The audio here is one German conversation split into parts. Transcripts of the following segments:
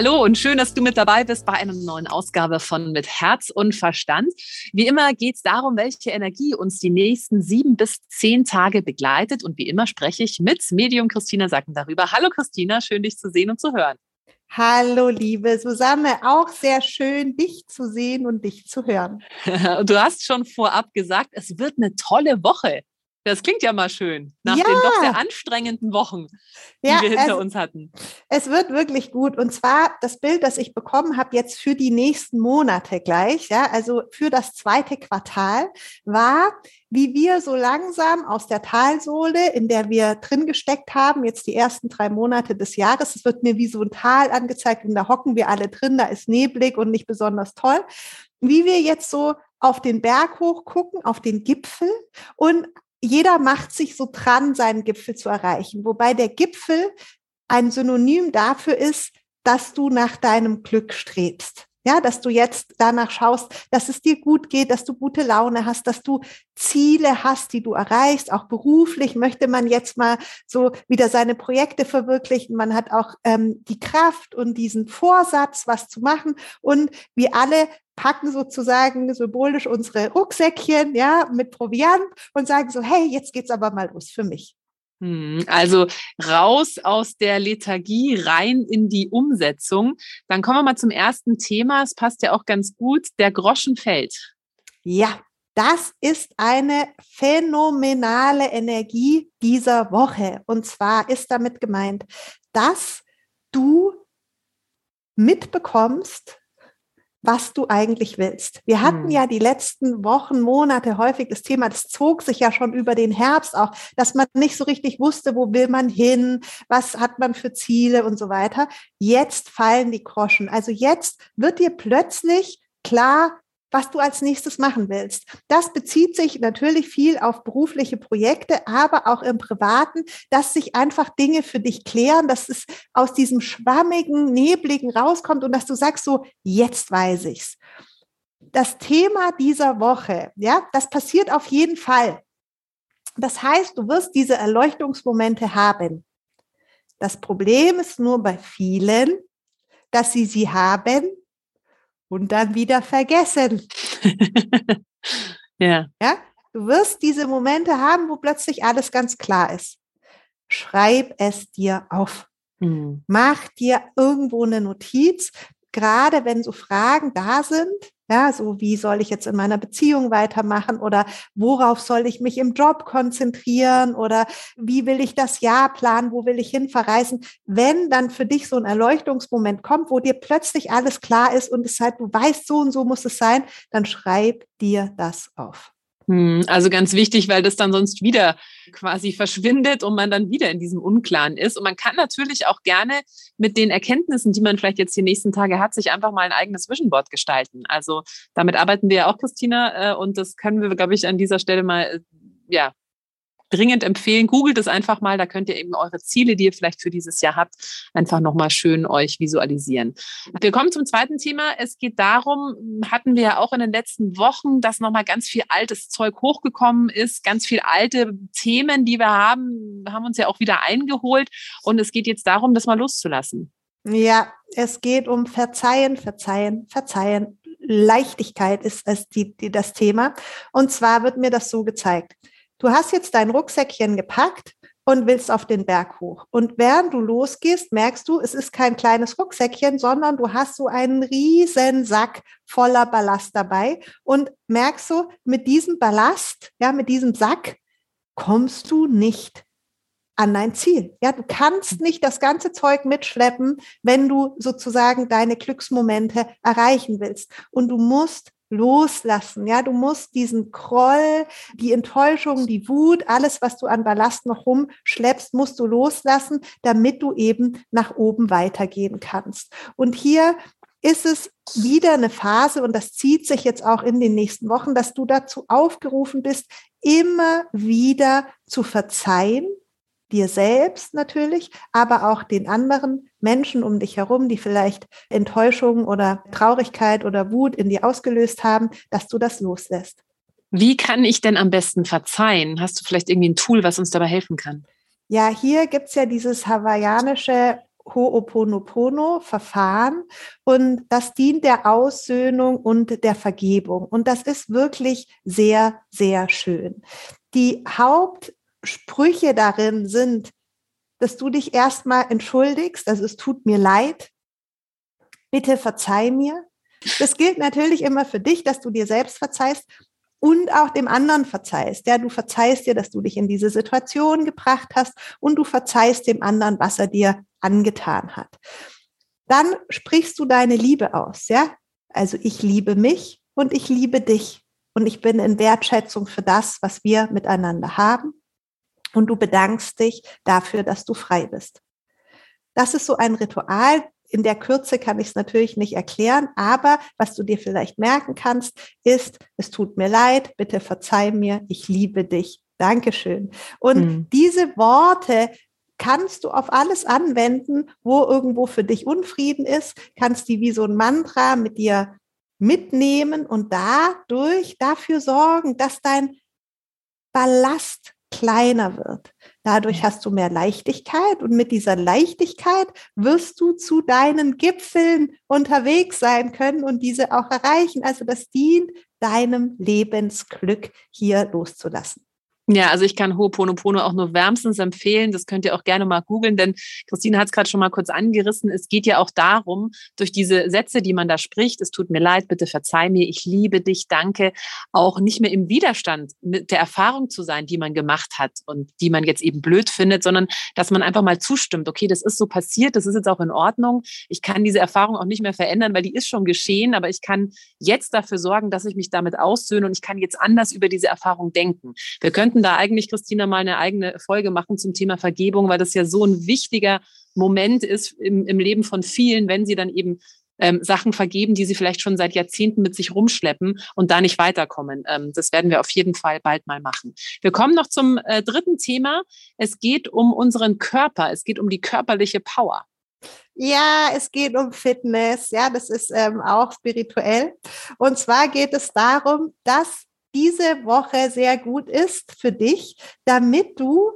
Hallo und schön, dass du mit dabei bist bei einer neuen Ausgabe von Mit Herz und Verstand. Wie immer geht es darum, welche Energie uns die nächsten sieben bis zehn Tage begleitet. Und wie immer spreche ich mit Medium Christina Sacken darüber. Hallo Christina, schön dich zu sehen und zu hören. Hallo, liebe Susanne, auch sehr schön, dich zu sehen und dich zu hören. du hast schon vorab gesagt, es wird eine tolle Woche. Das klingt ja mal schön, nach ja. den doch sehr anstrengenden Wochen, die ja, wir hinter es, uns hatten. Es wird wirklich gut. Und zwar das Bild, das ich bekommen habe jetzt für die nächsten Monate gleich, ja, also für das zweite Quartal, war, wie wir so langsam aus der Talsohle, in der wir drin gesteckt haben, jetzt die ersten drei Monate des Jahres, es wird mir wie so ein Tal angezeigt und da hocken wir alle drin, da ist neblig und nicht besonders toll, wie wir jetzt so auf den Berg hoch gucken, auf den Gipfel und jeder macht sich so dran, seinen Gipfel zu erreichen. Wobei der Gipfel ein Synonym dafür ist, dass du nach deinem Glück strebst. Ja, dass du jetzt danach schaust, dass es dir gut geht, dass du gute Laune hast, dass du Ziele hast, die du erreichst. Auch beruflich möchte man jetzt mal so wieder seine Projekte verwirklichen. Man hat auch ähm, die Kraft und diesen Vorsatz, was zu machen. Und wir alle packen sozusagen symbolisch unsere Rucksäckchen, ja, mit Proviant und sagen so, hey, jetzt geht's aber mal los für mich. Hm, also raus aus der Lethargie, rein in die Umsetzung. Dann kommen wir mal zum ersten Thema. Es passt ja auch ganz gut. Der Groschen fällt. Ja, das ist eine phänomenale Energie dieser Woche. Und zwar ist damit gemeint, dass du mitbekommst, was du eigentlich willst. Wir hatten hm. ja die letzten Wochen, Monate häufig das Thema, das zog sich ja schon über den Herbst auch, dass man nicht so richtig wusste, wo will man hin, was hat man für Ziele und so weiter. Jetzt fallen die Groschen. Also jetzt wird dir plötzlich klar, was du als nächstes machen willst. Das bezieht sich natürlich viel auf berufliche Projekte, aber auch im Privaten, dass sich einfach Dinge für dich klären, dass es aus diesem schwammigen, nebligen rauskommt und dass du sagst so, jetzt weiß ich's. Das Thema dieser Woche, ja, das passiert auf jeden Fall. Das heißt, du wirst diese Erleuchtungsmomente haben. Das Problem ist nur bei vielen, dass sie sie haben und dann wieder vergessen. ja. Ja, du wirst diese Momente haben, wo plötzlich alles ganz klar ist. Schreib es dir auf. Mhm. Mach dir irgendwo eine Notiz, gerade wenn so Fragen da sind, ja, so wie soll ich jetzt in meiner Beziehung weitermachen oder worauf soll ich mich im Job konzentrieren oder wie will ich das Jahr planen, wo will ich hin verreisen? Wenn dann für dich so ein Erleuchtungsmoment kommt, wo dir plötzlich alles klar ist und es halt, du weißt, so und so muss es sein, dann schreib dir das auf. Hm, also ganz wichtig, weil das dann sonst wieder quasi verschwindet und man dann wieder in diesem Unklaren ist. Und man kann natürlich auch gerne mit den Erkenntnissen, die man vielleicht jetzt die nächsten Tage hat, sich einfach mal ein eigenes Vision Board gestalten. Also damit arbeiten wir ja auch, Christina, äh, und das können wir, glaube ich, an dieser Stelle mal äh, ja, dringend empfehlen. Googelt es einfach mal, da könnt ihr eben eure Ziele, die ihr vielleicht für dieses Jahr habt, einfach nochmal schön euch visualisieren. Wir kommen zum zweiten Thema. Es geht darum, hatten wir ja auch in den letzten Wochen, dass nochmal ganz viel altes Zeug hochgekommen ist, ganz viel alte Themen, die wir haben, haben uns ja auch wieder eingeholt. Und es geht jetzt darum, das mal loszulassen. Ja, es geht um Verzeihen, Verzeihen, Verzeihen. Leichtigkeit ist es die, die, das Thema. Und zwar wird mir das so gezeigt. Du hast jetzt dein Rucksäckchen gepackt und willst auf den Berg hoch. Und während du losgehst, merkst du, es ist kein kleines Rucksäckchen, sondern du hast so einen riesen Sack voller Ballast dabei und merkst so, mit diesem Ballast, ja, mit diesem Sack kommst du nicht an dein Ziel. Ja, du kannst nicht das ganze Zeug mitschleppen, wenn du sozusagen deine Glücksmomente erreichen willst. Und du musst loslassen. Ja, du musst diesen Groll, die Enttäuschung, die Wut, alles, was du an Ballast noch rumschleppst, musst du loslassen, damit du eben nach oben weitergehen kannst. Und hier ist es wieder eine Phase, und das zieht sich jetzt auch in den nächsten Wochen, dass du dazu aufgerufen bist, immer wieder zu verzeihen, dir selbst natürlich, aber auch den anderen Menschen um dich herum, die vielleicht Enttäuschung oder Traurigkeit oder Wut in dir ausgelöst haben, dass du das loslässt. Wie kann ich denn am besten verzeihen? Hast du vielleicht irgendwie ein Tool, was uns dabei helfen kann? Ja, hier gibt es ja dieses hawaiianische Ho'oponopono-Verfahren und das dient der Aussöhnung und der Vergebung. Und das ist wirklich sehr, sehr schön. Die Hauptsprüche darin sind, dass du dich erstmal entschuldigst, also es tut mir leid, bitte verzeih mir. Das gilt natürlich immer für dich, dass du dir selbst verzeihst und auch dem anderen verzeihst. Ja, du verzeihst dir, dass du dich in diese Situation gebracht hast und du verzeihst dem anderen, was er dir angetan hat. Dann sprichst du deine Liebe aus, ja? Also ich liebe mich und ich liebe dich und ich bin in Wertschätzung für das, was wir miteinander haben und du bedankst dich dafür, dass du frei bist. Das ist so ein Ritual, in der Kürze kann ich es natürlich nicht erklären, aber was du dir vielleicht merken kannst, ist, es tut mir leid, bitte verzeih mir, ich liebe dich. Dankeschön. Und hm. diese Worte kannst du auf alles anwenden, wo irgendwo für dich Unfrieden ist, kannst die wie so ein Mantra mit dir mitnehmen und dadurch dafür sorgen, dass dein Ballast kleiner wird. Dadurch hast du mehr Leichtigkeit und mit dieser Leichtigkeit wirst du zu deinen Gipfeln unterwegs sein können und diese auch erreichen. Also das dient deinem Lebensglück hier loszulassen. Ja, also ich kann Ho'oponopono auch nur wärmstens empfehlen. Das könnt ihr auch gerne mal googeln, denn Christine hat es gerade schon mal kurz angerissen. Es geht ja auch darum, durch diese Sätze, die man da spricht, es tut mir leid, bitte verzeih mir, ich liebe dich, danke, auch nicht mehr im Widerstand mit der Erfahrung zu sein, die man gemacht hat und die man jetzt eben blöd findet, sondern dass man einfach mal zustimmt, okay, das ist so passiert, das ist jetzt auch in Ordnung. Ich kann diese Erfahrung auch nicht mehr verändern, weil die ist schon geschehen, aber ich kann jetzt dafür sorgen, dass ich mich damit aussöhne und ich kann jetzt anders über diese Erfahrung denken. Wir könnten könnten da eigentlich, Christina, mal eine eigene Folge machen zum Thema Vergebung, weil das ja so ein wichtiger Moment ist im, im Leben von vielen, wenn sie dann eben ähm, Sachen vergeben, die sie vielleicht schon seit Jahrzehnten mit sich rumschleppen und da nicht weiterkommen. Ähm, das werden wir auf jeden Fall bald mal machen. Wir kommen noch zum äh, dritten Thema. Es geht um unseren Körper. Es geht um die körperliche Power. Ja, es geht um Fitness. Ja, das ist ähm, auch spirituell. Und zwar geht es darum, dass diese Woche sehr gut ist für dich, damit du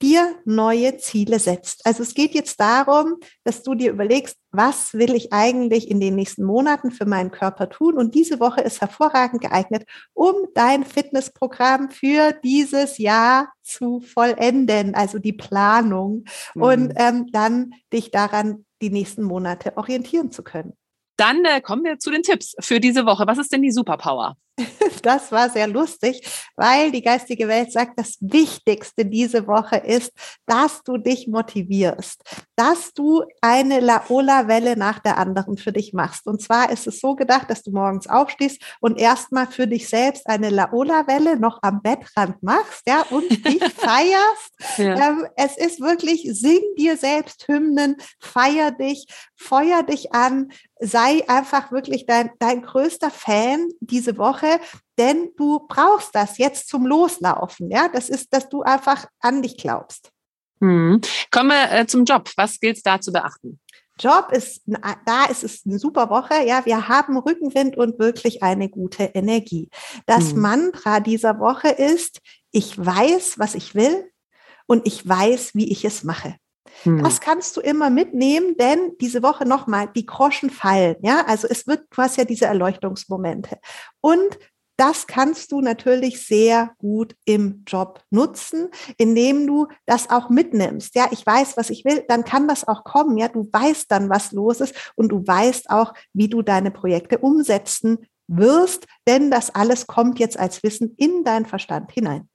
dir neue Ziele setzt. Also es geht jetzt darum, dass du dir überlegst, was will ich eigentlich in den nächsten Monaten für meinen Körper tun? Und diese Woche ist hervorragend geeignet, um dein Fitnessprogramm für dieses Jahr zu vollenden, also die Planung mhm. und ähm, dann dich daran die nächsten Monate orientieren zu können. Dann äh, kommen wir zu den Tipps für diese Woche. Was ist denn die Superpower? Das war sehr lustig, weil die geistige Welt sagt, das Wichtigste diese Woche ist, dass du dich motivierst, dass du eine Laola-Welle nach der anderen für dich machst. Und zwar ist es so gedacht, dass du morgens aufstehst und erstmal für dich selbst eine Laola-Welle noch am Bettrand machst, ja, und dich feierst. Ja. Ähm, es ist wirklich, sing dir selbst Hymnen, feier dich, feuer dich an, sei einfach wirklich dein, dein größter Fan diese Woche, denn du brauchst das jetzt zum Loslaufen. Ja, das ist, dass du einfach an dich glaubst. Hm. Kommen wir äh, zum Job. Was gilt es da zu beachten? Job ist, da ist es eine super Woche. Ja, wir haben Rückenwind und wirklich eine gute Energie. Das hm. Mantra dieser Woche ist, ich weiß, was ich will und ich weiß, wie ich es mache. Hm. Das kannst du immer mitnehmen, denn diese Woche nochmal, die Groschen fallen. Ja, also es wird, du hast ja diese Erleuchtungsmomente. Und das kannst du natürlich sehr gut im Job nutzen, indem du das auch mitnimmst. Ja, ich weiß, was ich will, dann kann das auch kommen. Ja, du weißt dann, was los ist und du weißt auch, wie du deine Projekte umsetzen wirst, denn das alles kommt jetzt als Wissen in deinen Verstand hinein.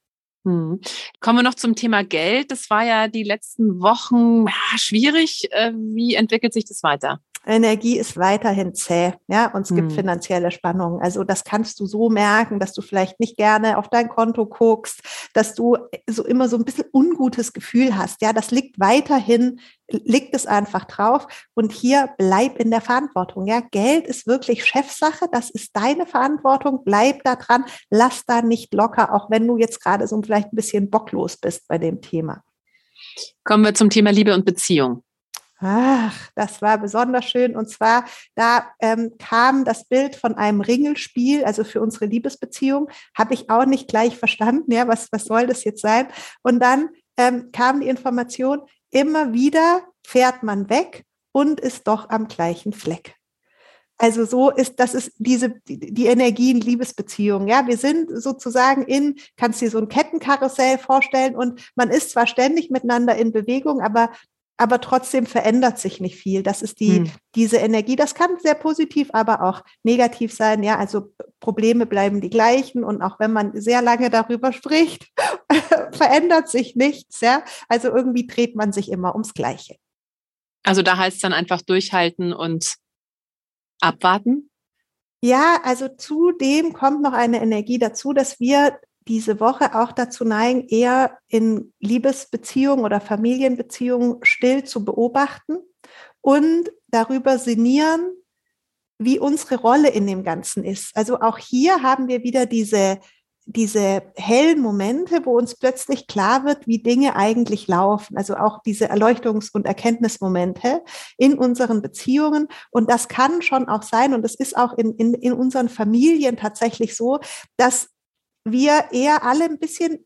Hm. Kommen wir noch zum Thema Geld. Das war ja die letzten Wochen ja, schwierig. Äh, wie entwickelt sich das weiter? Energie ist weiterhin zäh, ja, und es gibt hm. finanzielle Spannungen. Also das kannst du so merken, dass du vielleicht nicht gerne auf dein Konto guckst, dass du so immer so ein bisschen ungutes Gefühl hast. Ja, das liegt weiterhin, liegt es einfach drauf. Und hier bleib in der Verantwortung. Ja, Geld ist wirklich Chefsache. Das ist deine Verantwortung. Bleib da dran. Lass da nicht locker, auch wenn du jetzt gerade so vielleicht ein bisschen bocklos bist bei dem Thema. Kommen wir zum Thema Liebe und Beziehung. Ach, das war besonders schön. Und zwar, da ähm, kam das Bild von einem Ringelspiel, also für unsere Liebesbeziehung, habe ich auch nicht gleich verstanden, ja, was, was soll das jetzt sein? Und dann ähm, kam die Information, immer wieder fährt man weg und ist doch am gleichen Fleck. Also so ist, das ist diese, die, Energie in Liebesbeziehungen. Ja, wir sind sozusagen in, kannst dir so ein Kettenkarussell vorstellen und man ist zwar ständig miteinander in Bewegung, aber aber trotzdem verändert sich nicht viel. Das ist die, hm. diese Energie. Das kann sehr positiv, aber auch negativ sein. Ja, also Probleme bleiben die gleichen und auch wenn man sehr lange darüber spricht, verändert sich nichts. Ja, also irgendwie dreht man sich immer ums Gleiche. Also da heißt es dann einfach durchhalten und abwarten. Ja, also zudem kommt noch eine Energie dazu, dass wir diese Woche auch dazu neigen, eher in Liebesbeziehungen oder Familienbeziehungen still zu beobachten und darüber sinnieren, wie unsere Rolle in dem Ganzen ist. Also auch hier haben wir wieder diese, diese hellen Momente, wo uns plötzlich klar wird, wie Dinge eigentlich laufen. Also auch diese Erleuchtungs- und Erkenntnismomente in unseren Beziehungen. Und das kann schon auch sein, und das ist auch in, in, in unseren Familien tatsächlich so, dass wir eher alle ein bisschen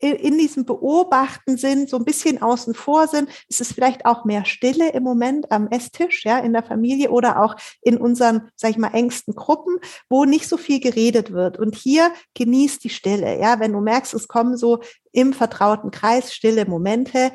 in diesem Beobachten sind, so ein bisschen außen vor sind. Es ist vielleicht auch mehr Stille im Moment am Esstisch, ja, in der Familie oder auch in unseren, sag ich mal, engsten Gruppen, wo nicht so viel geredet wird. Und hier genießt die Stille, ja. Wenn du merkst, es kommen so im vertrauten Kreis stille Momente,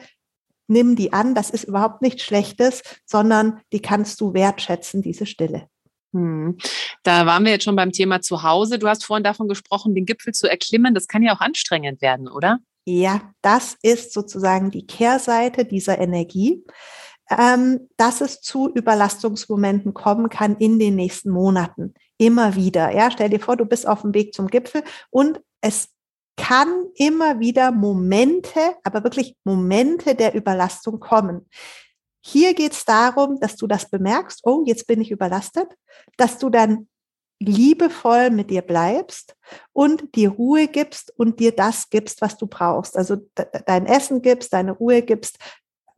nimm die an. Das ist überhaupt nichts Schlechtes, sondern die kannst du wertschätzen, diese Stille. Hm. Da waren wir jetzt schon beim Thema Zuhause. Du hast vorhin davon gesprochen, den Gipfel zu erklimmen. Das kann ja auch anstrengend werden, oder? Ja, das ist sozusagen die Kehrseite dieser Energie, ähm, dass es zu Überlastungsmomenten kommen kann in den nächsten Monaten. Immer wieder. Ja, stell dir vor, du bist auf dem Weg zum Gipfel und es kann immer wieder Momente, aber wirklich Momente der Überlastung kommen. Hier geht es darum, dass du das bemerkst, oh, jetzt bin ich überlastet, dass du dann liebevoll mit dir bleibst und dir Ruhe gibst und dir das gibst, was du brauchst. Also dein Essen gibst, deine Ruhe gibst,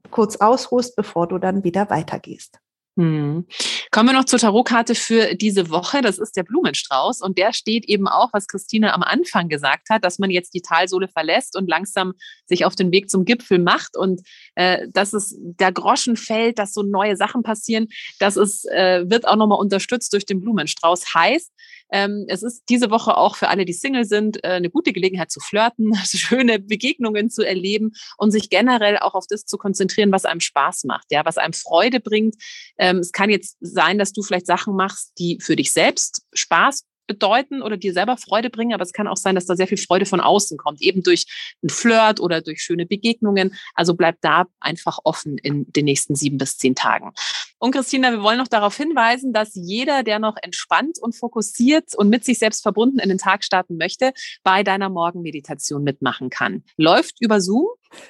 kurz ausruhst, bevor du dann wieder weitergehst. Hm. Kommen wir noch zur Tarotkarte für diese Woche. Das ist der Blumenstrauß und der steht eben auch, was Christine am Anfang gesagt hat, dass man jetzt die Talsohle verlässt und langsam sich auf den Weg zum Gipfel macht und äh, dass es der Groschen fällt, dass so neue Sachen passieren. Das ist, äh, wird auch nochmal unterstützt durch den Blumenstrauß. Heißt, ähm, es ist diese Woche auch für alle, die Single sind, äh, eine gute Gelegenheit zu flirten, schöne Begegnungen zu erleben und sich generell auch auf das zu konzentrieren, was einem Spaß macht, ja, was einem Freude bringt. Ähm, es kann jetzt sein, dass du vielleicht Sachen machst, die für dich selbst Spaß bedeuten oder dir selber Freude bringen, aber es kann auch sein, dass da sehr viel Freude von außen kommt, eben durch ein Flirt oder durch schöne Begegnungen. Also bleib da einfach offen in den nächsten sieben bis zehn Tagen. Und Christina, wir wollen noch darauf hinweisen, dass jeder, der noch entspannt und fokussiert und mit sich selbst verbunden in den Tag starten möchte, bei deiner Morgenmeditation mitmachen kann. Läuft über Zoom?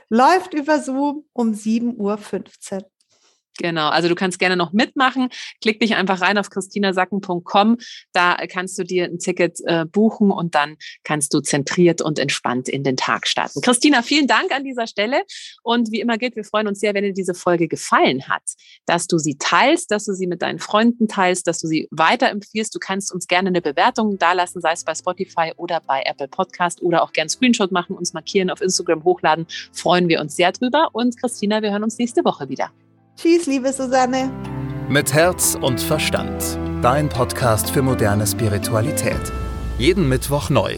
Läuft über Zoom um 7.15 Uhr. Genau, also du kannst gerne noch mitmachen. Klick dich einfach rein auf christinasacken.com. Da kannst du dir ein Ticket äh, buchen und dann kannst du zentriert und entspannt in den Tag starten. Christina, vielen Dank an dieser Stelle. Und wie immer gilt, wir freuen uns sehr, wenn dir diese Folge gefallen hat, dass du sie teilst, dass du sie mit deinen Freunden teilst, dass du sie weiterempfiehlst. Du kannst uns gerne eine Bewertung dalassen, sei es bei Spotify oder bei Apple Podcast oder auch gerne Screenshot machen, uns markieren, auf Instagram hochladen. Freuen wir uns sehr drüber. Und Christina, wir hören uns nächste Woche wieder. Tschüss, liebe Susanne. Mit Herz und Verstand. Dein Podcast für moderne Spiritualität. Jeden Mittwoch neu.